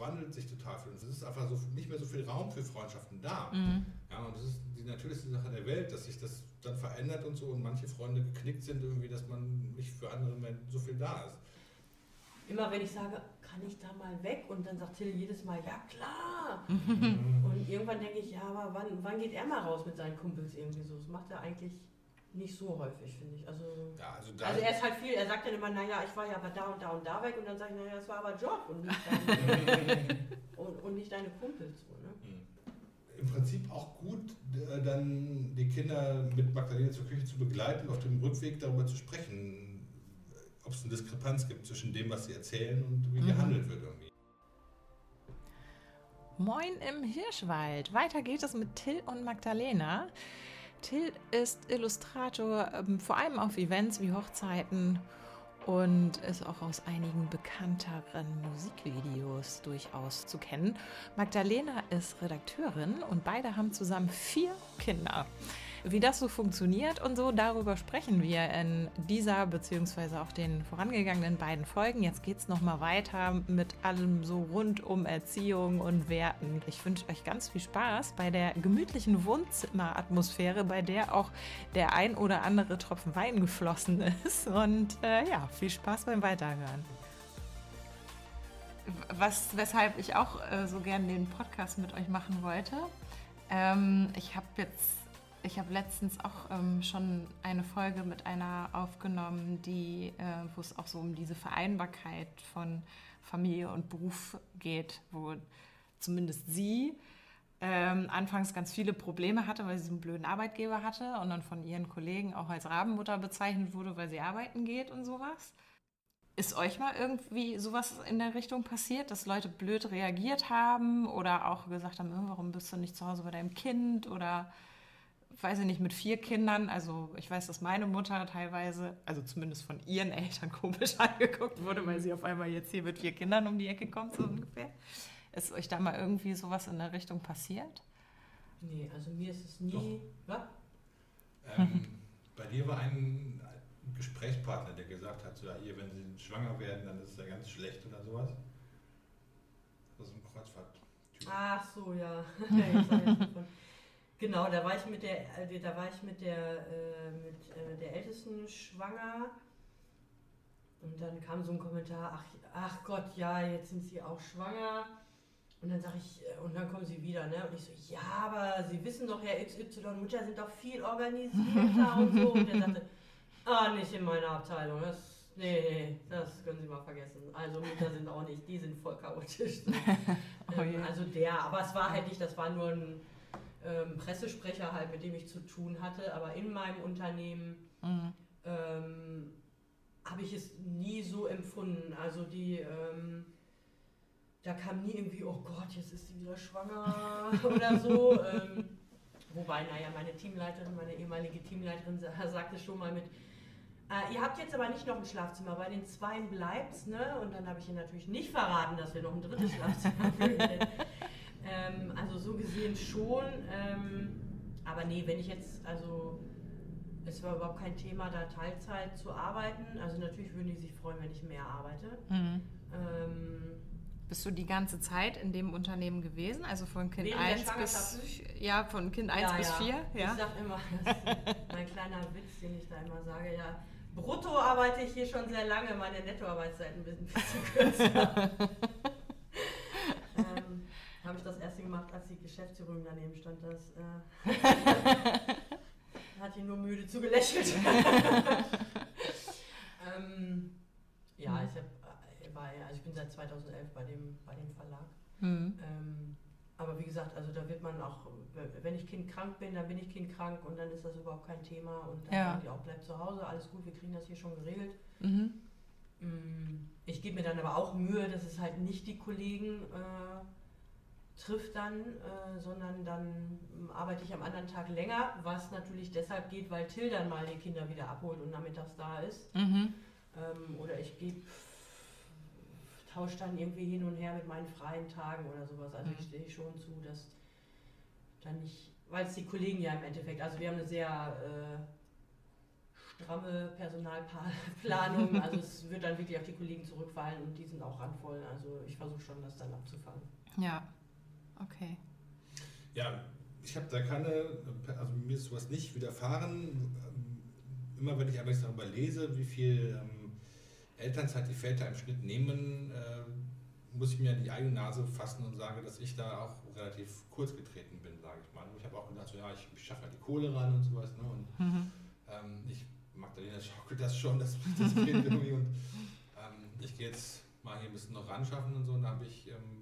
wandelt sich total viel. Es ist einfach so nicht mehr so viel Raum für Freundschaften da. Mhm. Ja, und das ist die natürlichste Sache der Welt, dass sich das dann verändert und so und manche Freunde geknickt sind irgendwie, dass man nicht für andere mehr so viel da ist. Immer wenn ich sage, kann ich da mal weg? Und dann sagt Till jedes Mal, ja klar. Mhm. Und irgendwann denke ich, ja, aber wann, wann geht er mal raus mit seinen Kumpels irgendwie so? Das macht er eigentlich nicht so häufig, finde ich. Also, ja, also, also, er ist halt viel, er sagt dann immer, naja, ich war ja aber da und da und da weg und dann sage ich, naja, das war aber Job und nicht deine, und, und, nicht deine Kumpels. So, ne? Mhm. Im Prinzip auch gut, äh, dann die Kinder mit Magdalena zur Küche zu begleiten, auf dem Rückweg darüber zu sprechen, ob es eine Diskrepanz gibt zwischen dem, was sie erzählen und wie mhm. gehandelt wird irgendwie. Moin im Hirschwald. Weiter geht es mit Till und Magdalena. Till ist Illustrator, ähm, vor allem auf Events wie Hochzeiten und ist auch aus einigen bekannteren Musikvideos durchaus zu kennen. Magdalena ist Redakteurin und beide haben zusammen vier Kinder. Wie das so funktioniert und so, darüber sprechen wir in dieser beziehungsweise auch den vorangegangenen beiden Folgen. Jetzt geht es nochmal weiter mit allem so rund um Erziehung und Werten. Ich wünsche euch ganz viel Spaß bei der gemütlichen Wohnzimmeratmosphäre, bei der auch der ein oder andere Tropfen Wein geflossen ist. Und äh, ja, viel Spaß beim Weiterhören. Was, weshalb ich auch äh, so gerne den Podcast mit euch machen wollte. Ähm, ich habe jetzt ich habe letztens auch ähm, schon eine Folge mit einer aufgenommen, die, äh, wo es auch so um diese Vereinbarkeit von Familie und Beruf geht, wo zumindest sie ähm, anfangs ganz viele Probleme hatte, weil sie einen blöden Arbeitgeber hatte und dann von ihren Kollegen auch als Rabenmutter bezeichnet wurde, weil sie arbeiten geht und sowas. Ist euch mal irgendwie sowas in der Richtung passiert, dass Leute blöd reagiert haben oder auch gesagt haben, äh, warum bist du nicht zu Hause bei deinem Kind oder weiß ich nicht, mit vier Kindern, also ich weiß, dass meine Mutter teilweise, also zumindest von ihren Eltern komisch angeguckt wurde, weil sie auf einmal jetzt hier mit vier Kindern um die Ecke kommt, so ungefähr. Ist euch da mal irgendwie sowas in der Richtung passiert? Nee, also mir ist es nie. Was? Ähm, bei dir war ein Gesprächspartner, der gesagt hat, so, ja, hier, wenn sie schwanger werden, dann ist es ja ganz schlecht oder sowas. Das ist ein Kreuzfahrt. -Typ. Ach so, ja. Genau, da war ich mit der, äh, da war ich mit der, äh, mit äh, der Ältesten schwanger. Und dann kam so ein Kommentar, ach, ach Gott, ja, jetzt sind sie auch schwanger. Und dann sage ich, äh, und dann kommen sie wieder, ne? Und ich so, ja, aber Sie wissen doch, Herr XY, Mütter sind doch viel organisierter und so. Und er sagte, ah, nicht in meiner Abteilung. Das, nee, nee, das können Sie mal vergessen. Also Mütter sind auch nicht, die sind voll chaotisch. oh, yeah. Also der, aber es war halt nicht, das war nur ein ähm, Pressesprecher halt, mit dem ich zu tun hatte, aber in meinem Unternehmen mhm. ähm, habe ich es nie so empfunden. Also die, ähm, da kam nie irgendwie, oh Gott, jetzt ist sie wieder schwanger oder so. Ähm, wobei, naja, meine Teamleiterin, meine ehemalige Teamleiterin sagte schon mal mit, äh, ihr habt jetzt aber nicht noch ein Schlafzimmer, bei den Zweien bleibt's, ne? Und dann habe ich ihr natürlich nicht verraten, dass wir noch ein drittes Schlafzimmer finden. Ähm, also so gesehen schon. Ähm, aber nee, wenn ich jetzt, also es war überhaupt kein Thema, da Teilzeit zu arbeiten. Also natürlich würden die sich freuen, wenn ich mehr arbeite. Mhm. Ähm, bist du die ganze Zeit in dem Unternehmen gewesen? Also von Kind 1 bis ja, von Kind 1 ja, bis 4? Ja. Ich sag immer, das ist mein kleiner Witz, den ich da immer sage, ja, brutto arbeite ich hier schon sehr lange, meine Nettoarbeitszeit ein bisschen kürzer. habe ich das erste gemacht, als die Geschäftsführung daneben stand. Das äh, hat ihn nur müde zugelächelt. ähm, ja, ich, hab, äh, war, also ich bin seit 2011 bei dem, bei dem Verlag. Mhm. Ähm, aber wie gesagt, also da wird man auch, wenn ich kindkrank bin, dann bin ich kindkrank und dann ist das überhaupt kein Thema und dann ja. sagen die auch, bleib zu Hause, alles gut, wir kriegen das hier schon geregelt. Mhm. Mm, ich gebe mir dann aber auch Mühe, dass es halt nicht die Kollegen äh, trifft dann, äh, sondern dann arbeite ich am anderen Tag länger, was natürlich deshalb geht, weil Till dann mal die Kinder wieder abholt und nachmittags da ist. Mhm. Ähm, oder ich gebe, tausche dann irgendwie hin und her mit meinen freien Tagen oder sowas. Also mhm. ich stehe schon zu, dass dann nicht, weil es die Kollegen ja im Endeffekt, also wir haben eine sehr äh, stramme Personalplanung. Also es wird dann wirklich auf die Kollegen zurückfallen und die sind auch randvoll. Also ich versuche schon, das dann abzufangen. Ja, okay. Ja, ich habe da keine, also mir ist sowas nicht widerfahren. Immer wenn ich aber darüber lese, wie viel ähm, Elternzeit die Väter im Schnitt nehmen, äh, muss ich mir an die eigene Nase fassen und sage, dass ich da auch relativ kurz getreten bin, sage ich mal. Ich habe auch gedacht, so, ja, ich, ich schaffe halt die Kohle ran und sowas. Ne? Und mhm. ähm, ich Magdalena schaukelt das schon, das, das Kind irgendwie. Und ähm, ich gehe jetzt mal hier ein bisschen noch ran schaffen und so. Und da habe ich, ähm,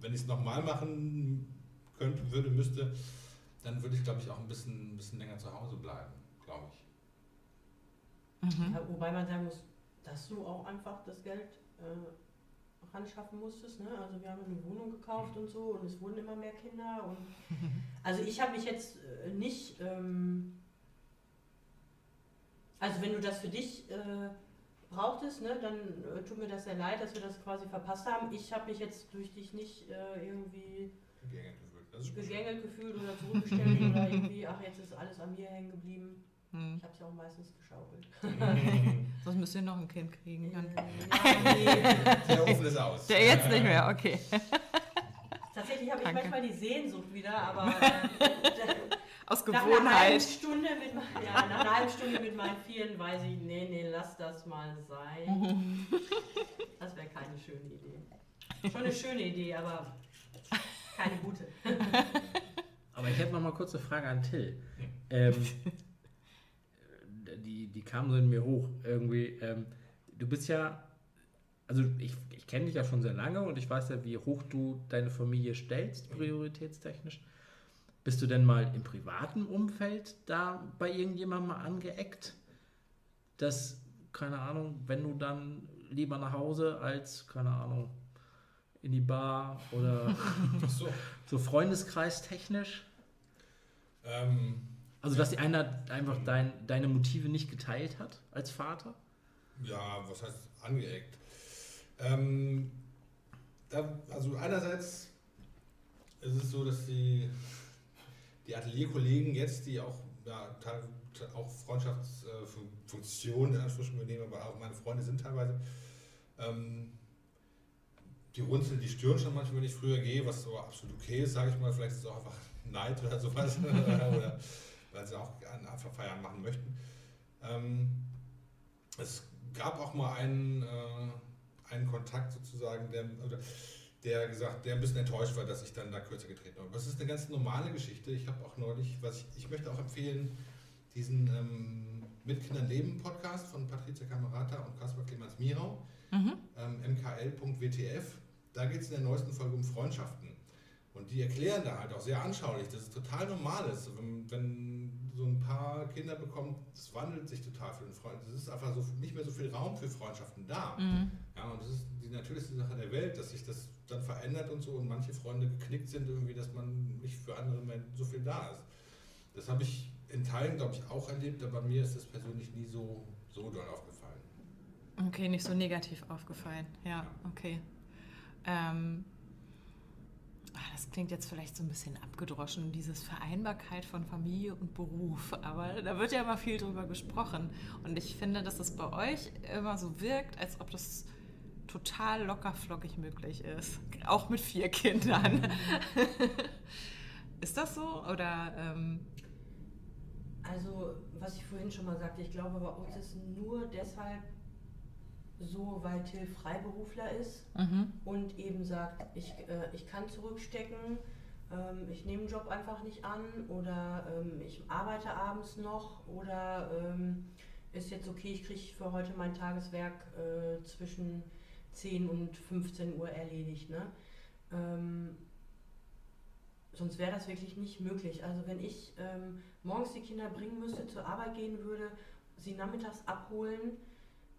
wenn ich es nochmal machen könnte, würde, müsste, dann würde ich, glaube ich, auch ein bisschen, ein bisschen länger zu Hause bleiben, glaube ich. Mhm. Ja, wobei man sagen muss, dass du auch einfach das Geld äh, ranschaffen musstest. Ne? Also wir haben eine Wohnung gekauft und so und es wurden immer mehr Kinder. Und also ich habe mich jetzt äh, nicht... Ähm, also wenn du das für dich äh, brauchtest, ne, dann äh, tut mir das sehr leid, dass wir das quasi verpasst haben. Ich habe mich jetzt durch dich nicht äh, irgendwie gegängelt gefühlt oder zurückgestellt oder irgendwie, ach jetzt ist alles an mir hängen geblieben. Hm. Ich habe es ja auch meistens geschaukelt. Sonst müsst ihr noch ein Kind kriegen. Dann. Ja, nee. Der Ofen ist aus. Der jetzt nicht mehr, okay. Tatsächlich habe ich Danke. manchmal die Sehnsucht wieder, aber äh, aus Gewohnheit. Nach einer halben Stunde mit, ja, nach einer halben Stunde mit meinen Vieren weiß ich, nee, nee, lass das mal sein. Das wäre keine schöne Idee. Schon eine schöne Idee, aber keine gute. Aber ich hätte noch mal kurz eine Frage an Till. Ähm, die, die kam so in mir hoch irgendwie. Ähm, du bist ja, also ich, ich kenne dich ja schon sehr lange und ich weiß ja, wie hoch du deine Familie stellst, prioritätstechnisch. Bist du denn mal im privaten Umfeld da bei irgendjemandem mal angeeckt? Dass, keine Ahnung, wenn du dann lieber nach Hause als, keine Ahnung, in die Bar oder so. so Freundeskreis-technisch? Ähm, also, dass die einer einfach dein, deine Motive nicht geteilt hat als Vater? Ja, was heißt angeeckt? Ähm, da, also einerseits ist es so, dass die die Atelierkollegen jetzt, die auch, ja, auch Freundschaftsfunktionen in Anspruch übernehmen, aber auch meine Freunde sind teilweise, ähm, die runzeln die Stirn schon manchmal, wenn ich früher gehe, was so absolut okay ist, sage ich mal. Vielleicht ist es auch einfach Neid oder sowas, oder weil sie auch einfach Feiern machen möchten. Ähm, es gab auch mal einen, äh, einen Kontakt sozusagen, der, oder, der gesagt, der ein bisschen enttäuscht war, dass ich dann da kürzer getreten habe. Das ist eine ganz normale Geschichte. Ich habe auch neulich, was ich, ich möchte auch empfehlen, diesen ähm, Mit Kindern leben Podcast von Patricia Camerata und Kaspar Clemens Mirau, mhm. ähm, mkl.wtf. Da geht es in der neuesten Folge um Freundschaften. Und die erklären da halt auch sehr anschaulich, dass es total normal ist, wenn, wenn so ein paar Kinder bekommt, es wandelt sich total für den Freund. Es ist einfach so nicht mehr so viel Raum für Freundschaften da. Mhm. Ja, und das ist die natürlichste Sache der Welt, dass sich das dann verändert und so und manche Freunde geknickt sind irgendwie, dass man nicht für andere mehr so viel da ist. Das habe ich in Teilen, glaube ich, auch erlebt, aber mir ist das persönlich nie so, so doll aufgefallen. Okay, nicht so negativ aufgefallen. Ja, ja. okay. Ähm, das klingt jetzt vielleicht so ein bisschen abgedroschen, dieses Vereinbarkeit von Familie und Beruf. Aber da wird ja immer viel drüber gesprochen. Und ich finde, dass es bei euch immer so wirkt, als ob das total lockerflockig möglich ist. Auch mit vier Kindern. ist das so? Oder. Ähm also, was ich vorhin schon mal sagte, ich glaube, bei uns ist nur deshalb so, weil Till Freiberufler ist mhm. und eben sagt, ich, äh, ich kann zurückstecken, ähm, ich nehme den Job einfach nicht an oder ähm, ich arbeite abends noch oder ähm, ist jetzt okay, ich kriege für heute mein Tageswerk äh, zwischen 10 und 15 Uhr erledigt. Ne? Ähm, sonst wäre das wirklich nicht möglich. Also wenn ich ähm, morgens die Kinder bringen müsste, zur Arbeit gehen würde, sie nachmittags abholen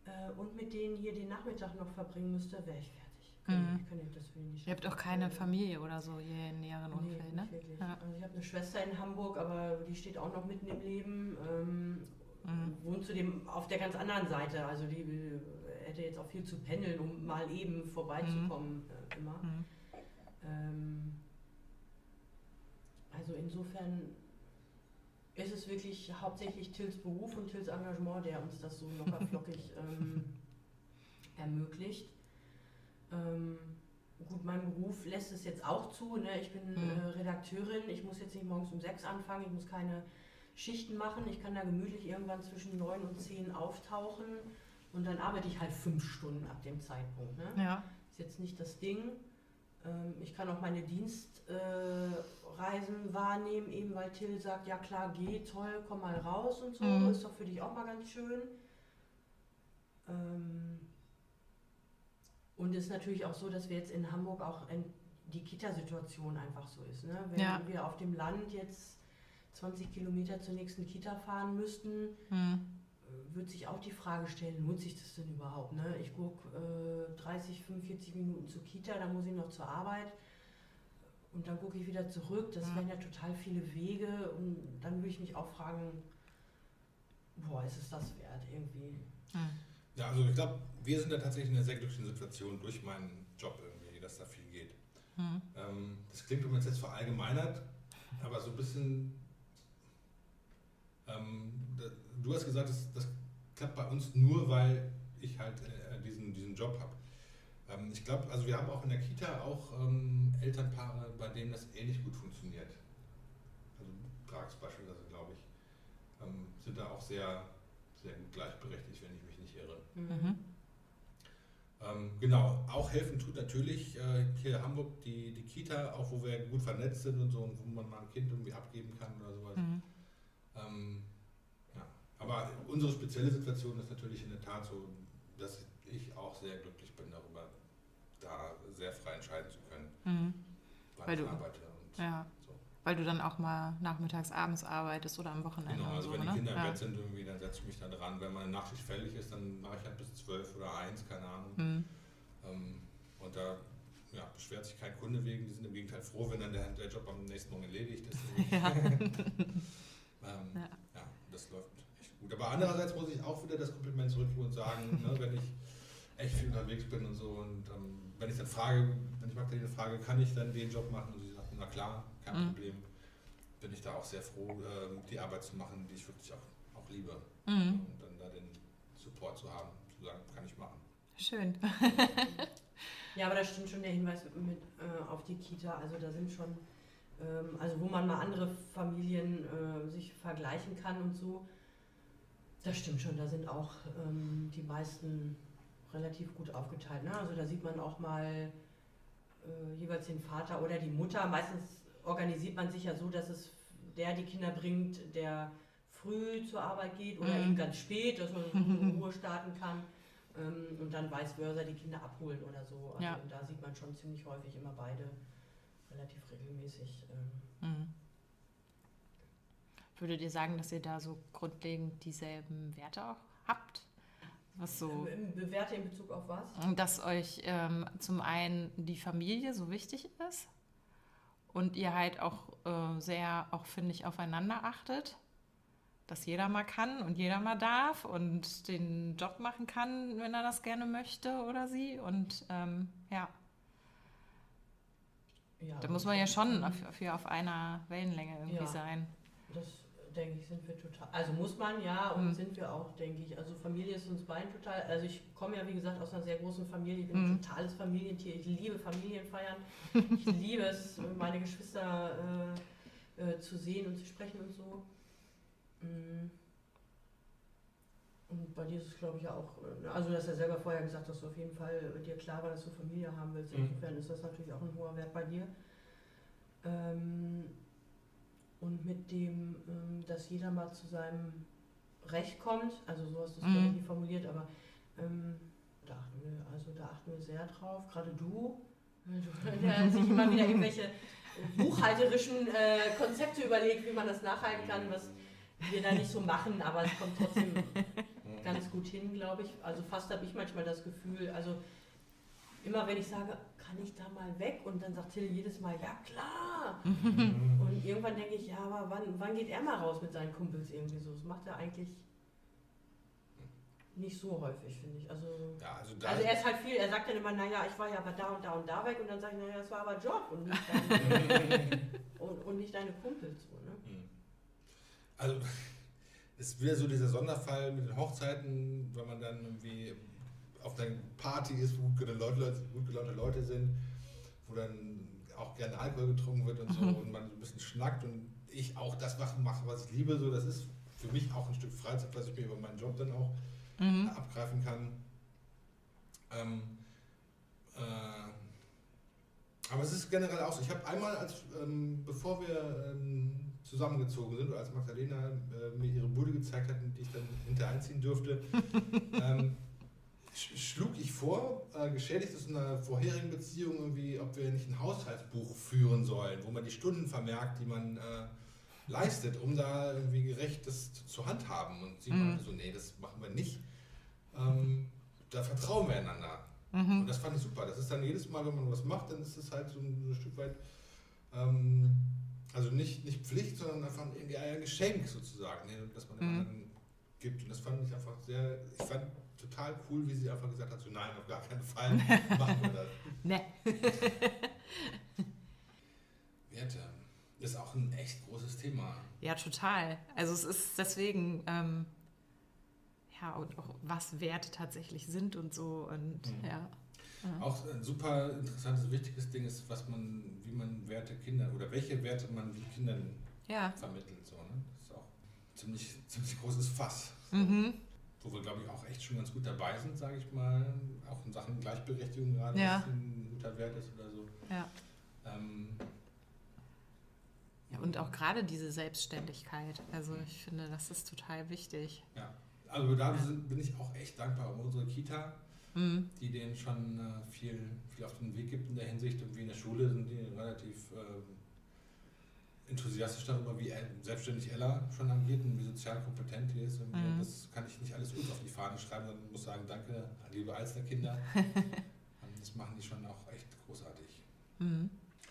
äh, und mit denen hier den Nachmittag noch verbringen müsste, wäre ich fertig. Mhm. Ich kann das nicht Ihr habt auch keine Familie oder so hier im näheren nee, Umfeld, ne? Ja. Also ich habe eine Schwester in Hamburg, aber die steht auch noch mitten im Leben. Ähm, mhm. Wohnt zudem auf der ganz anderen Seite. Also die hätte jetzt auch viel zu pendeln, um mal eben vorbeizukommen mhm. äh, immer. Mhm. Ähm, also insofern ist es wirklich hauptsächlich Tills Beruf und Tills Engagement, der uns das so locker flockig ähm, ermöglicht. Ähm, gut, mein Beruf lässt es jetzt auch zu. Ne? Ich bin Mhm. äh, Redakteurin, ich muss jetzt nicht morgens um sechs anfangen, ich muss keine Schichten machen. Ich kann da gemütlich irgendwann zwischen neun und zehn auftauchen und dann arbeite ich halt fünf Stunden ab dem Zeitpunkt. Ne? Ja. Ist jetzt nicht das Ding. Ähm, Ich kann auch meine Dienstreisen wahrnehmen, eben weil Till sagt, ja klar, geh, toll, komm mal raus und so. Mhm. Ist doch für dich auch mal ganz schön. Ähm, Und es ist natürlich auch so, dass wir jetzt in Hamburg auch in die Kita-Situation einfach so ist. Ne? Wenn Ja. wir auf dem Land jetzt 20 Kilometer zur nächsten Kita fahren müssten, Hm. Wird sich auch die Frage stellen, lohnt sich das denn überhaupt? Ne? Ich gucke äh, 30, 45 Minuten zur Kita, dann muss ich noch zur Arbeit und dann gucke ich wieder zurück. Das Ja. wären ja total viele Wege und dann würde ich mich auch fragen, boah, ist es das wert irgendwie? Hm. Ja, also ich glaube, wir sind da tatsächlich in einer sehr glücklichen Situation durch meinen Job irgendwie, dass da viel geht. Hm. Ähm, das klingt übrigens jetzt verallgemeinert, aber so ein bisschen. Ähm, du hast gesagt, das, das klappt bei uns nur, weil ich halt äh, diesen, diesen Job habe. Ähm, ich glaube, also wir haben auch in der Kita auch ähm, Elternpaare, bei denen das ähnlich gut funktioniert. Also Prags beispielsweise, glaube ich, ähm, sind da auch sehr, sehr gut gleichberechtigt, wenn ich mich nicht irre. Mhm. Ähm, genau, auch helfen tut natürlich äh, hier in Hamburg die, die Kita, auch wo wir gut vernetzt sind und so, und wo man mal ein Kind irgendwie abgeben kann oder sowas. Hm. Aber unsere spezielle Situation ist natürlich in der Tat so, dass ich auch sehr glücklich bin darüber, da sehr frei entscheiden zu können, Hm. wann Weil ich du- arbeite. Und Ja. so. Weil du dann auch mal nachmittags, abends arbeitest oder am Wochenende Genau, also so, wenn die ne? Kinder im ja. Bett sind, irgendwie, dann setze ich mich da dran. Wenn meine Nachtschicht fällig ist, dann mache ich halt bis zwölf oder eins, keine Ahnung. Hm. Ähm, und da ja, beschwert sich kein Kunde wegen, die sind im Gegenteil froh, wenn dann der, der Job am nächsten Morgen erledigt ist. Ja. ähm, Ja. ja. das läuft gut. Aber andererseits muss ich auch wieder das Kompliment zurückgeben und sagen, ne, wenn ich echt viel unterwegs bin und so und ähm, wenn ich dann frage, wenn ich Magdalene frage, kann ich dann den Job machen und sie sagt, na klar, kein Mhm. Problem, bin ich da auch sehr froh, ähm, die Arbeit zu machen, die ich wirklich auch, auch liebe. Mhm. Und dann da den Support zu haben, zu sagen, kann ich machen. Schön. Ja, aber da stimmt schon der Hinweis mit äh, auf die Kita. Also da sind schon, ähm, also wo man mal andere Familien äh, sich vergleichen kann und so. Das stimmt schon, da sind auch ähm, die meisten relativ gut aufgeteilt. Ne? Also da sieht man auch mal äh, jeweils den Vater oder die Mutter. Meistens organisiert man sich ja so, dass es der die Kinder bringt, der früh zur Arbeit geht oder Mhm. eben ganz spät, dass man in Ruhe starten kann ähm, und dann vice versa die Kinder abholen oder so. Also Ja. da sieht man schon ziemlich häufig immer beide relativ regelmäßig. Ähm, Mhm. Würdet ihr sagen, dass ihr da so grundlegend dieselben Werte auch habt? Was so, ähm, Bewerte in Bezug auf was? dass euch ähm, zum einen die Familie so wichtig ist und ihr halt auch äh, sehr, auch finde ich, aufeinander achtet, dass jeder mal kann und jeder mal darf und den Job machen kann, wenn er das gerne möchte oder sie. Und ähm, ja, Ja, da muss man ja schon auf, für auf einer Wellenlänge irgendwie Ja. sein. Das denke ich, sind wir total. Also muss man ja und Mhm. sind wir auch, denke ich. Also Familie ist uns beiden total. Also ich komme ja wie gesagt aus einer sehr großen Familie. Ich bin Mhm. ein totales Familientier. Ich liebe Familienfeiern. Ich liebe es, meine Geschwister äh, äh, zu sehen und zu sprechen und so. Mhm. Und bei dir ist es, glaube ich, ja auch, äh, also du hast ja selber vorher gesagt, dass du auf jeden Fall dir klar war, dass du Familie haben willst. Mhm. Insofern ist das natürlich auch ein hoher Wert bei dir. Ähm, und mit dem, ähm, dass jeder mal zu seinem Recht kommt, also so hast du es Mhm. nie formuliert, aber ähm, da achten wir, also da achten wir sehr drauf, gerade du, der sich immer wieder irgendwelche buchhalterischen äh, Konzepte überlegt, wie man das nachhalten kann, was wir da nicht so machen, aber es kommt trotzdem ganz gut hin, glaube ich. Also fast habe ich manchmal das Gefühl, also immer wenn ich sage, kann ich da mal weg? Und dann sagt Till jedes Mal, ja klar. Mhm. Und irgendwann denke ich, ja, aber wann, wann geht er mal raus mit seinen Kumpels irgendwie so? Das macht er eigentlich nicht so häufig, finde ich. Also, Ja, also da also er ist halt viel, er sagt dann immer, naja, ich war ja aber da und da und da weg und dann sage ich, naja, das war aber Job und nicht deine, und, und nicht deine Kumpels. So, ne? Mhm. Also, es ist wieder so dieser Sonderfall mit den Hochzeiten, wenn man dann irgendwie auf einer Party ist, wo gut gelaunte Leute, gut gelaunte Leute sind, wo dann auch gerne Alkohol getrunken wird und so Mhm. und man so ein bisschen schnackt und ich auch das machen mache, was ich liebe. So, das ist für mich auch ein Stück Freizeit, was ich mir über meinen Job dann auch Mhm. abgreifen kann. Ähm, äh, aber es ist generell auch so. Ich habe einmal, als, ähm, bevor wir ähm, zusammengezogen sind, oder als Magdalena äh, mir ihre Bude gezeigt hat, die ich dann hinter einziehen durfte, ähm, schlug ich vor, äh, geschädigt aus einer vorherigen Beziehung, irgendwie, ob wir nicht ein Haushaltsbuch führen sollen, wo man die Stunden vermerkt, die man äh, leistet, um da irgendwie gerecht das zu, handhaben. Und sie Mhm. meinte so, nee, das machen wir nicht. Ähm, da vertrauen wir einander. Mhm. Und das fand ich super. Das ist dann jedes Mal, wenn man was macht, dann ist es halt so ein, so ein Stück weit, ähm, also nicht, nicht Pflicht, sondern einfach irgendwie ein Geschenk sozusagen, ne, das man dem Mhm. anderen gibt. Und das fand ich einfach sehr, ich fand total cool, wie sie einfach gesagt hat, so nein, auf gar keinen Fall machen wir das. Ne. Werte ist auch ein echt großes Thema. Ja, total. Also es ist deswegen, ähm, ja, und auch was Werte tatsächlich sind und so. Und Mhm. ja. Auch ein super interessantes, wichtiges Ding ist, was man, wie man Werte Kinder oder welche Werte man wie Kindern Ja. vermittelt. So, ne? Das ist auch ein ziemlich, ziemlich großes Fass. Mhm. Wo wir, glaube ich, auch echt schon ganz gut dabei sind, sage ich mal. Auch in Sachen Gleichberechtigung gerade, Ja. was ein guter Wert ist oder so. Ja. Ähm, ja. Und auch gerade diese Selbstständigkeit. Also ich finde, das ist total wichtig. ja. Also da Ja. bin ich auch echt dankbar um unsere Kita, Mhm. die denen schon äh, viel, viel auf den Weg gibt in der Hinsicht. Irgendwie in der Schule sind die relativ ähm, enthusiastisch darüber, wie El- selbstständig Ella schon angeht und wie sozial kompetent die ist. Mhm. Das kann ich nicht alles uns auf die Fahne schreiben, sondern muss sagen, danke, liebe Alsterkinder. Ähm, das machen die schon auch echt großartig. Mhm.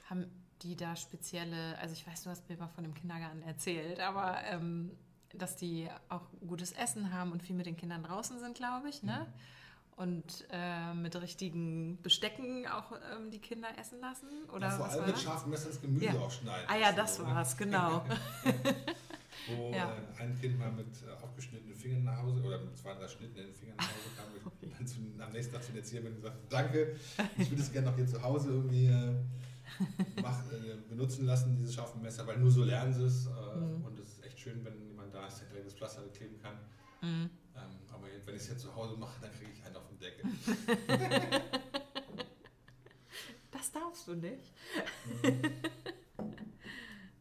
Haben die da spezielle, also ich weiß, du hast mir mal von dem Kindergarten erzählt, aber ähm, dass die auch gutes Essen haben und viel mit den Kindern draußen sind, glaube ich, ne? Und äh, mit richtigen Bestecken auch ähm, die Kinder essen lassen? Oder ja, vor was allem mit scharfen Messern das Gemüse Ja. aufschneiden. Ah ja, das So, war's, genau. Wo Ja. äh, ein Kind mal mit äh, aufgeschnittenen Fingern nach Hause oder mit zwei, drei Schnitten in den Fingern nach Hause kam. Okay. Ich dann zu, am nächsten Tag zu der Erzieherin gesagt, danke, ich würde es gerne noch hier zu Hause irgendwie äh, mach, äh, benutzen lassen, dieses scharfe Messer, weil nur so lernen sie es. Äh, Mhm. Und es ist echt schön, wenn jemand da ist, der direkt das Pflaster kleben kann. Mhm. Ähm, aber wenn ich es jetzt zu Hause mache, dann kriege ich einen auf den Deckel. Das darfst du nicht.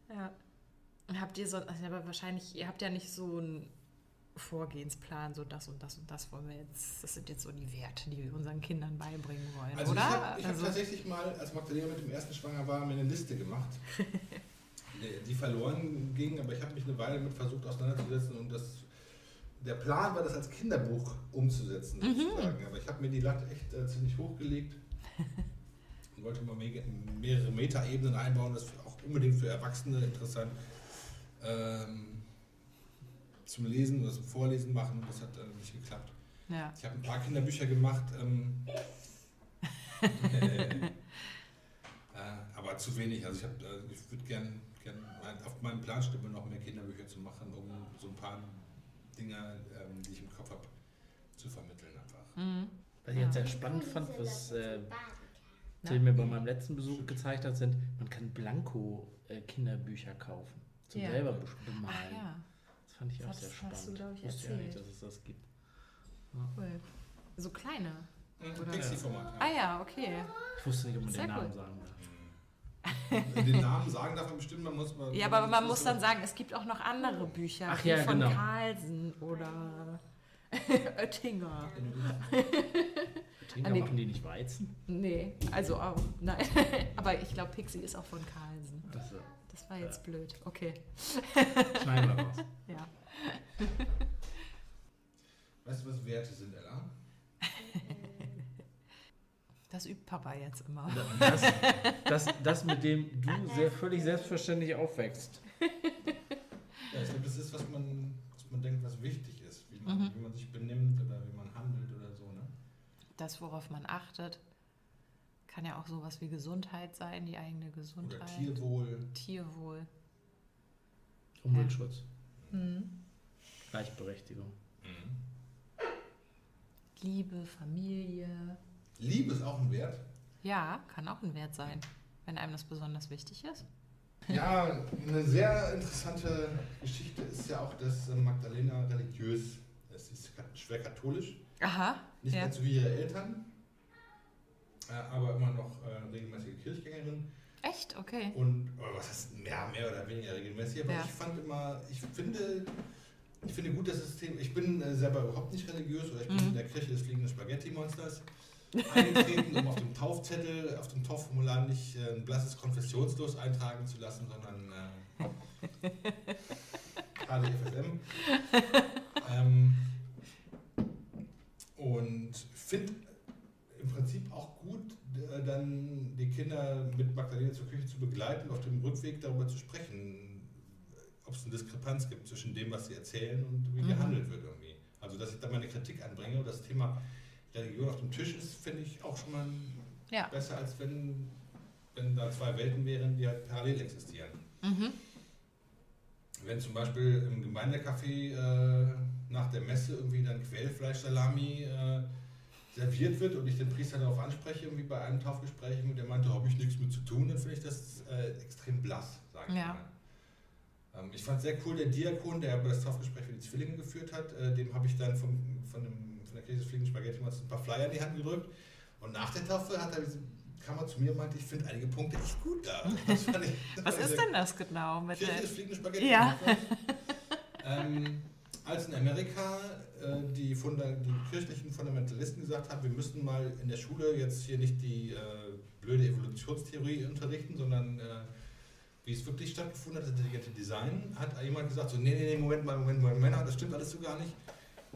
Ja. Habt ihr so, also aber wahrscheinlich, ihr habt ja nicht so einen Vorgehensplan, so das und das und das wollen wir jetzt, das sind jetzt so die Werte, die wir unseren Kindern beibringen wollen, Also oder? ich habe hab also, tatsächlich mal, als Magdalena mit dem ersten schwanger war, mir eine Liste gemacht, die, die verloren ging, aber ich habe mich eine Weile mit versucht auseinanderzusetzen und das, der Plan war, das als Kinderbuch umzusetzen Mhm. sozusagen. Aber ich habe mir die Latte echt äh, ziemlich hochgelegt und wollte mal mega, mehrere Metaebenen einbauen, das ist auch unbedingt für Erwachsene interessant. Ähm, zum Lesen oder zum Vorlesen machen das hat äh, nicht geklappt. ja. Ich habe ein paar Kinderbücher gemacht, ähm, äh, aber zu wenig. Also ich, hab, äh, ich würde gern, gern auf meinem Plan steht immer noch mehr Kinderbücher zu machen, um so ein paar Dinge, ähm, die ich im Kopf habe, zu vermitteln einfach. Mhm. Was ich jetzt sehr spannend fand, was äh? Till mir bei meinem letzten Besuch gezeigt hat, sind, man kann Blanko-Kinderbücher kaufen. Zum Ja. selber bemalen. ja, Das fand ich Das auch sehr hast spannend. du, ich, Wusste ja nicht, dass es das gibt. cool. So kleine. Oder- Pixie-Format. Ah ja, okay. Ich wusste nicht, ob man Sehr den Namen gut. sagen darf. Den Namen sagen darf man bestimmt, man muss mal. Ja, aber man muss dann sagen, es gibt auch noch andere Bücher, Ach wie ja, von genau. Carlsen oder Oettinger. Nee. machen die nicht Weizen? Nee, also auch, nein. aber ich glaube, Pixie ist auch von Carlsen. Das äh, Das war jetzt blöd. Okay, schneiden wir raus. ja. Weißt du, was Werte sind, Ella? Das übt Papa jetzt immer. Das, das, das, mit dem du sehr völlig selbstverständlich aufwächst. Ja, ich glaube, das ist, was man, was man denkt, was wichtig ist. Wie man, Mhm. wie man sich benimmt oder wie man handelt oder so. Ne? Das, worauf man achtet, kann ja auch sowas wie Gesundheit sein, die eigene Oder Gesundheit. Tierwohl. Tierwohl. Umweltschutz. Mhm. Gleichberechtigung. Mhm. Liebe, Familie. Liebe ist auch ein Wert. Ja, kann auch ein Wert sein, wenn einem das besonders wichtig ist. Ja, eine sehr interessante Geschichte ist ja auch, dass äh, Magdalena religiös ist. Sie ist schwer katholisch, Aha. nicht ja. ganz so wie ihre Eltern, äh, aber immer noch äh, regelmäßige Kirchgängerin. Echt? Okay. Und was heißt mehr, mehr oder weniger regelmäßig, aber Ja. ich fand immer, ich finde, ich finde gut, dass das Thema, ich bin selber überhaupt nicht religiös oder ich bin Mhm. in der Kirche des fliegenden Spaghetti-Monsters eingetreten, um auf dem Taufzettel, auf dem Taufformular nicht äh, ein blasses Konfessionslos eintragen zu lassen, sondern äh, KDFSM. ähm, und finde im Prinzip auch gut, äh, dann die Kinder mit Magdalena zur Küche zu begleiten, auf dem Rückweg darüber zu sprechen, ob es eine Diskrepanz gibt zwischen dem, was sie erzählen und wie Mhm. gehandelt wird irgendwie. Also, dass ich da meine Kritik anbringe und das Thema Religion auf dem Tisch ist, finde ich auch schon mal Ja. besser, als wenn, wenn da zwei Welten wären, die halt parallel existieren. Mhm. Wenn zum Beispiel im Gemeindecafé äh, nach der Messe irgendwie dann Quellfleischsalami äh, serviert wird und ich den Priester darauf anspreche, irgendwie bei einem Taufgespräch, und der meinte, habe ich nichts mit zu tun, dann finde ich das äh, extrem blass, sage ich Ja. mal. Ähm, ich fand sehr cool, der Diakon, der das Taufgespräch für die Zwillinge geführt hat, äh, dem habe ich dann vom, von, dem, von der Kirche des Fliegenden Spaghetti mal ein paar Flyer in die Hand gedrückt und nach der Taufe hat er diese, kam er zu mir und meinte, ich finde einige Punkte echt gut da. Fand ich, Was ist denn das genau? Mit Kirche des fliegenden Spaghetti. Ja. ähm, als in Amerika äh, die, Funda die kirchlichen Fundamentalisten gesagt haben, wir müssten mal in der Schule jetzt hier nicht die äh, blöde Evolutionstheorie unterrichten, sondern äh, wie es wirklich stattgefunden hat, das intelligente Design, hat jemand gesagt, so, nee, nee, nee, Moment mal, Moment Moment mal, das stimmt alles so gar nicht.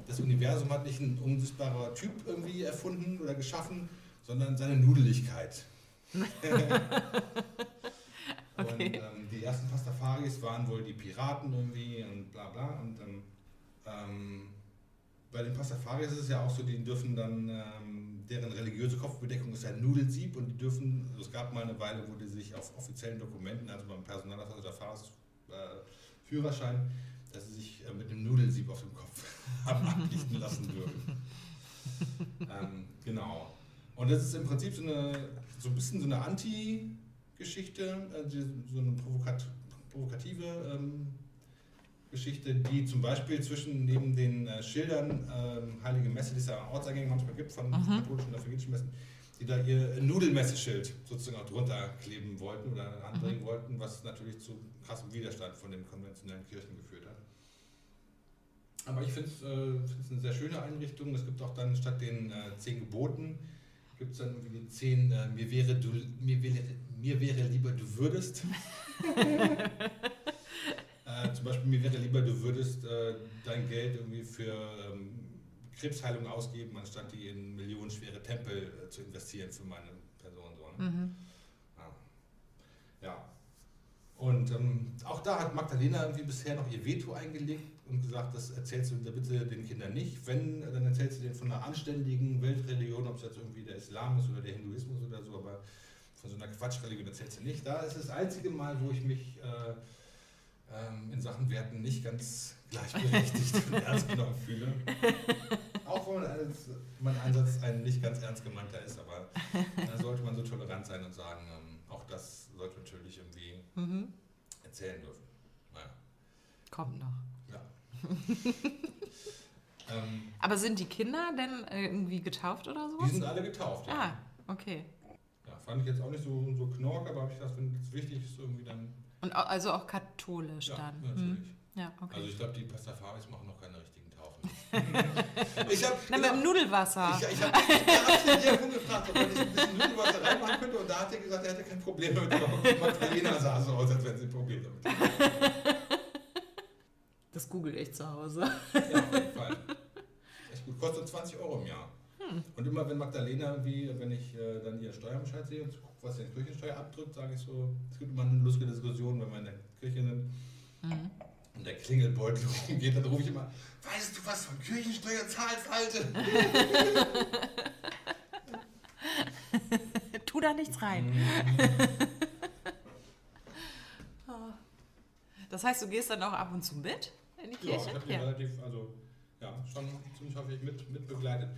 Das Universum hat nicht ein unsichtbarer Typ irgendwie erfunden oder geschaffen, sondern seine Nudeligkeit. Okay. Und ähm, die ersten Pastafaris waren wohl die Piraten irgendwie und bla bla. Und ähm, ähm, bei den Pastafaris ist es ja auch so, die dürfen dann, ähm, deren religiöse Kopfbedeckung ist ein Nudelsieb und die dürfen, also es gab mal eine Weile, wo die sich auf offiziellen Dokumenten, also beim Personalausweis oder Fahrer-Führerschein, dass sie sich äh, mit einem Nudelsieb auf dem Kopf haben ablichten lassen dürfen. ähm, genau. Und das ist im Prinzip so, eine, so ein bisschen so eine Anti-Geschichte, also so eine provokat provokative ähm, Geschichte, die zum Beispiel zwischen neben den äh, Schildern ähm, Heilige Messe, die es ja Ortseingänge manchmal gibt von Mhm. katholischen oder evangelischen Messen, die da ihr Nudelmesseschild sozusagen auch drunter kleben wollten oder anbringen wollten, was natürlich zu krassem Widerstand von den konventionellen Kirchen geführt hat. Aber ich finde es äh, eine sehr schöne Einrichtung. Es gibt auch dann statt den äh, zehn Geboten, gibt es dann irgendwie die zehn, äh, mir, wäre du, mir, wäre, mir wäre lieber du würdest. äh, zum Beispiel, mir wäre lieber du würdest äh, dein Geld irgendwie für ähm, Krebsheilung ausgeben, anstatt die in millionenschwere Tempel äh, zu investieren für meine Person. So, ne? Mhm. Ja. ja. Und ähm, auch da hat Magdalena irgendwie bisher noch ihr Veto eingelegt und gesagt, das erzählst du bitte den Kindern nicht. Wenn, dann erzählst du denen von einer anständigen Weltreligion, ob es jetzt irgendwie der Islam ist oder der Hinduismus oder so, aber von so einer Quatschreligion erzählst du nicht. Da ist das einzige Mal, wo ich mich äh, ähm, in Sachen Werten nicht ganz gleichberechtigt und ernst genommen fühle. Auch wenn als, mein Einsatz ein nicht ganz ernst gemeinter ist, aber da sollte man so tolerant sein und sagen, ähm, auch das sollte natürlich irgendwie Mhm. erzählen dürfen. Naja. Kommt noch. Ja. ähm, Aber sind die Kinder denn äh, irgendwie getauft oder die sowas? sind alle getauft. Ja. Ah, okay. Ja, fand ich jetzt auch nicht so, so knork, aber habe ich gedacht, wenn es wichtig ist, irgendwie dann. Und also auch katholisch Ja, dann. natürlich. Hm. Ja, okay. Also ich glaube, die Pastafaris machen noch keine richtigen. Ich habe Na, mit dem Nudelwasser. ich, ich hab, ich hab den gefragt, ob er nicht ein bisschen Nudelwasser reinmachen könnte und da hat er gesagt, er hätte kein Problem damit. Magdalena sah so aus, als wenn sie ein Problem damit. Das google ich zu Hause. Ja, auf jeden Fall. Echt gut. Kostet 20 Euro im Jahr. Und immer wenn Magdalena, wie, wenn ich äh, dann ihr Steuerbescheid sehe und gucke, was die Kirchensteuer abdrückt, sage ich so, es gibt immer eine lustige Diskussion, wenn wir in der Kirche sind Mhm. Und der Klingelbeutel rumgeht, dann rufe ich immer, weißt du, was von Kirchensteuer zahlst, Alte? tu da nichts rein. Mhm. Das heißt, du gehst dann auch ab und zu mit in die Ja, ich Kirche? habe die relativ, also ja, schon ziemlich häufig mit, mit begleitet.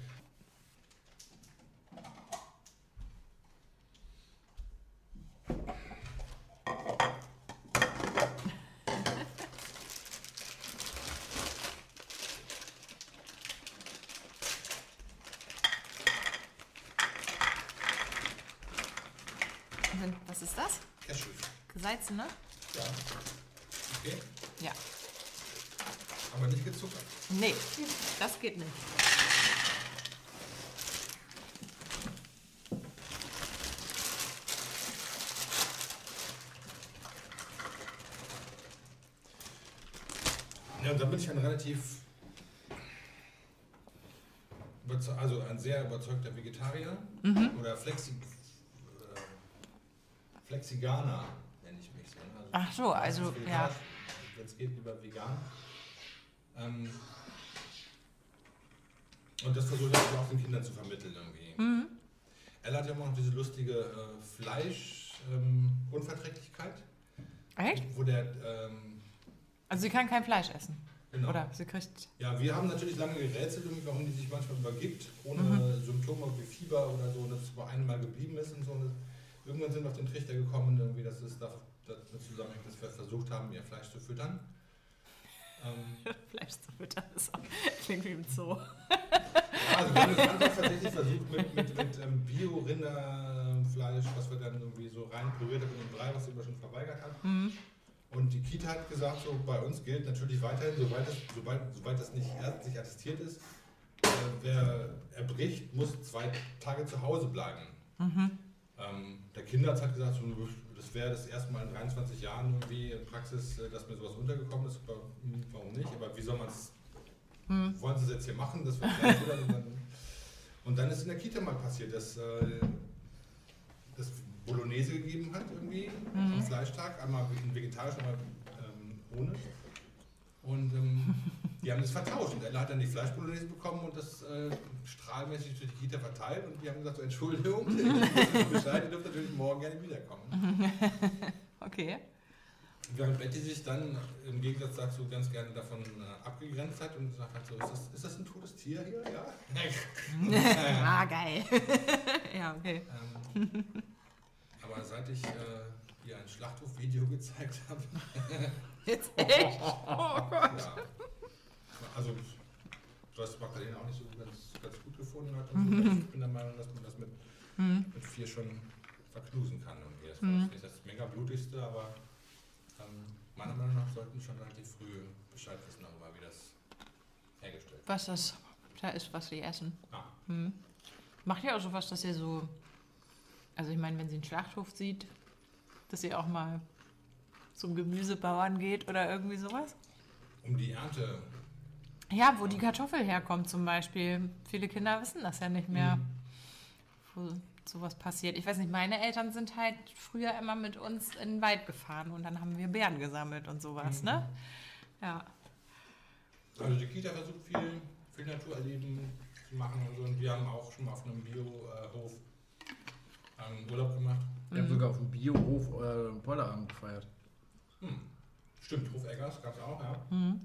Und Was ist das? Cashews. Gesalzene? Ja. Okay. Ja. Aber nicht gezuckert. Nee, das geht nicht. Ja, und dann bin ich ein relativ, also ein sehr überzeugter Vegetarier oder Flexi, äh, Flexiganer nenne ich mich so. ne? Ach so, also, meistens ja. vegetarisch, Wenn es geht, lieber vegan. Ähm, und das versuche ich auch den Kindern zu vermitteln irgendwie. Mhm. Ella hat ja immer noch diese lustige äh, Fleisch-Unverträglichkeit, Echt? wo der ähm, Also sie kann kein Fleisch essen. genau. Oder sie kriegt. Ja, wir haben natürlich lange gerätselt, warum die sich manchmal übergibt, ohne Mhm. Symptome wie Fieber oder so, dass es bei einem Mal geblieben ist und so. Und irgendwann sind wir auf den Trichter gekommen, irgendwie, dass es da, damit zusammenhängt, dass wir versucht haben, ihr Fleisch zu füttern. Ähm, Fleisch zu füttern, das klingt wie im Zoo. ja, also wir haben das Anfang tatsächlich versucht mit, mit, mit ähm, Bio-Rinderfleisch, was wir dann irgendwie so rein püriert haben in den Brei, was sie immer schon verweigert hat. Mhm. Und die Kita hat gesagt, so bei uns gilt natürlich weiterhin, soweit das, sobald, soweit das nicht ärztlich attestiert ist, äh, wer erbricht, muss zwei Tage zu Hause bleiben. Mhm. Ähm, der Kinderarzt hat gesagt, so, das wäre das erste Mal in 23 Jahren irgendwie in Praxis, äh, dass mir sowas untergekommen ist. Aber, hm, warum nicht? Aber wie soll man es, Mhm. wollen Sie es jetzt hier machen? Das wird gleich wieder, und, dann, ist in der Kita mal passiert, dass äh, das Bolognese gegeben hat irgendwie Mhm. am Fleischtag, einmal in vegetarisch, einmal ähm, ohne. Und ähm, die haben das vertauscht. Und Ella hat dann die Fleischbolognese bekommen und das äh, strahlmäßig durch die Kita verteilt. Und die haben gesagt, so, Entschuldigung, Bescheid, ihr dürft natürlich morgen gerne wiederkommen. Okay. Während Betty sich dann im Gegensatz dazu ganz gerne davon äh, abgegrenzt hat und gesagt hat, so, ist, das, ist das ein totes Tier hier? Ja. ah, geil. ja, okay. ähm, aber seit ich äh, ihr ein Schlachthofvideo gezeigt habe, Jetzt echt? Oh Gott. Ja. Also, was Magdalena auch nicht so ganz, ganz gut gefunden hat. Und so. Ich bin der Meinung, dass man das mit, Mhm. mit vier schon verknusen kann. Irgendwie. Das Mhm. war jetzt nicht das mega blutigste, aber ähm, meiner Meinung nach sollten wir schon relativ früh Bescheid wissen darüber, wie das hergestellt wird. Was das da ist, was sie essen. Ah. Mhm. Macht ihr auch sowas, dass ihr so. Also, ich meine, wenn sie einen Schlachthof sieht, dass ihr auch mal zum Gemüsebauern geht oder irgendwie sowas? Um die Ernte. Ja, wo die Kartoffel herkommt zum Beispiel. Viele Kinder wissen das ja nicht mehr, Mhm. wo sowas passiert. Ich weiß nicht, meine Eltern sind halt früher immer mit uns in den Wald gefahren und dann haben wir Beeren gesammelt und sowas, Mhm. ne? Ja. Also die Kita versucht viel, viel Naturerleben zu machen und so. Und wir haben auch schon mal auf einem Biohof ähm, Urlaub gemacht. Wir haben sogar auf dem Biohof euren Pollerabend gefeiert. Hm. Stimmt, Hof Eggers gab es auch, ja. Mhm.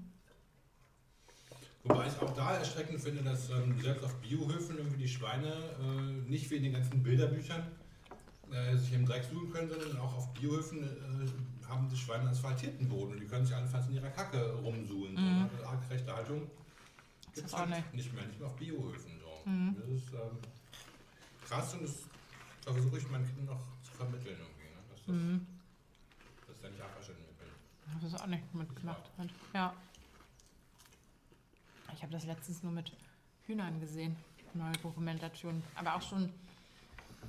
Wobei ich auch da erschreckend finde, dass ähm, selbst auf Biohöfen irgendwie die Schweine äh, nicht wie in den ganzen Bilderbüchern äh, sich im Dreck suchen können, sondern auch auf Biohöfen äh, haben die Schweine asphaltierten Boden und die können sich allenfalls in ihrer Kacke rumsuhlen. So, Mhm. ne? Artgerechte Haltung gibt es halt nicht. nicht mehr, nicht mehr auf Biohöfen. So. Mhm. Das ist ähm, krass und das da versuche ich meinen Kindern noch zu vermitteln irgendwie, ne? dass, das, Mhm. dass da nicht abwaschen wird. Das ist auch nicht mitgemacht hat. Ja. Ich habe das letztens nur mit Hühnern gesehen. Neue Dokumentation. Aber auch schon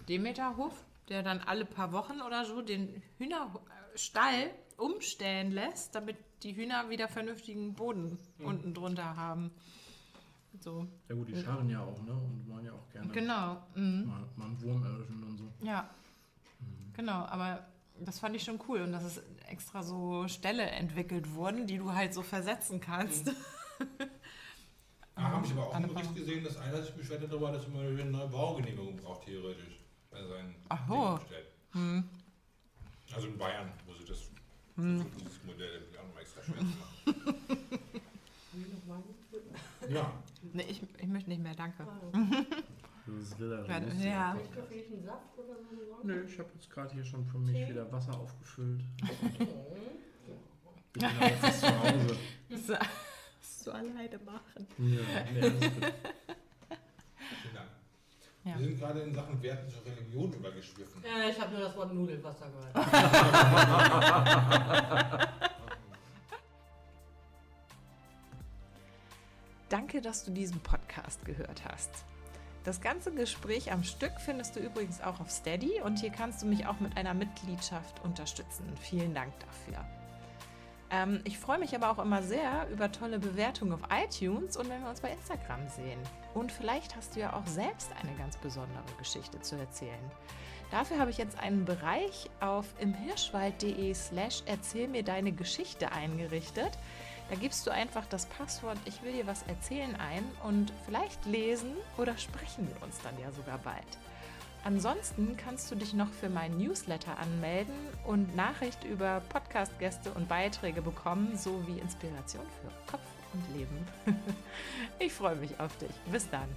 Demeterhof, der dann alle paar Wochen oder so den Hühnerstall umstellen lässt, damit die Hühner wieder vernünftigen Boden Mhm. unten drunter haben. So. Ja gut, die scharren ja auch, ne? Und wollen ja auch gerne Genau. Mhm. mal, mal einen Wurm erwischen und so. Ja, genau, aber das fand ich schon cool und dass es extra so Ställe entwickelt wurden, die du halt so versetzen kannst. Da habe ich aber auch einen Bericht gesehen, dass einer sich beschwert hat darüber, dass man eine neue Baugenehmigung braucht, theoretisch. Bei seinen Ach bestellt. Hm. Also in Bayern, wo sie das Hm. dieses Modell irgendwie auch nochmal extra schwer zu machen. Ja, Nee, ich, ich möchte nicht mehr, danke. Das will er Ja, lustig. ja. Möchtest du vielleicht einen Saft oder so? Nö, ich habe jetzt gerade hier schon für mich Tee? wieder Wasser aufgefüllt. Ich bin jetzt zu Hause. Musst du alleine machen. Ja, nee, gut. vielen Dank. Ja. Wir sind gerade in Sachen Werten zur Religion übergeschwiffen. Ja, ich habe nur das Wort Nudelwasser gehört. Danke, dass du diesen Podcast gehört hast. Das ganze Gespräch am Stück findest du übrigens auch auf Steady und hier kannst du mich auch mit einer Mitgliedschaft unterstützen. Vielen Dank dafür. Ähm, ich freue mich aber auch immer sehr über tolle Bewertungen auf iTunes und wenn wir uns bei Instagram sehen. Und vielleicht hast du ja auch selbst eine ganz besondere Geschichte zu erzählen. Dafür habe ich jetzt einen Bereich auf imhirschwald.de slash erzähl mir deine Geschichte eingerichtet. Da gibst du einfach das Passwort Ich will dir was erzählen ein und vielleicht lesen oder sprechen wir uns dann ja sogar bald. Ansonsten kannst du dich noch für meinen Newsletter anmelden und Nachricht über Podcast-Gäste und Beiträge bekommen, sowie Inspiration für Kopf und Leben. ich freue mich auf dich. Bis dann.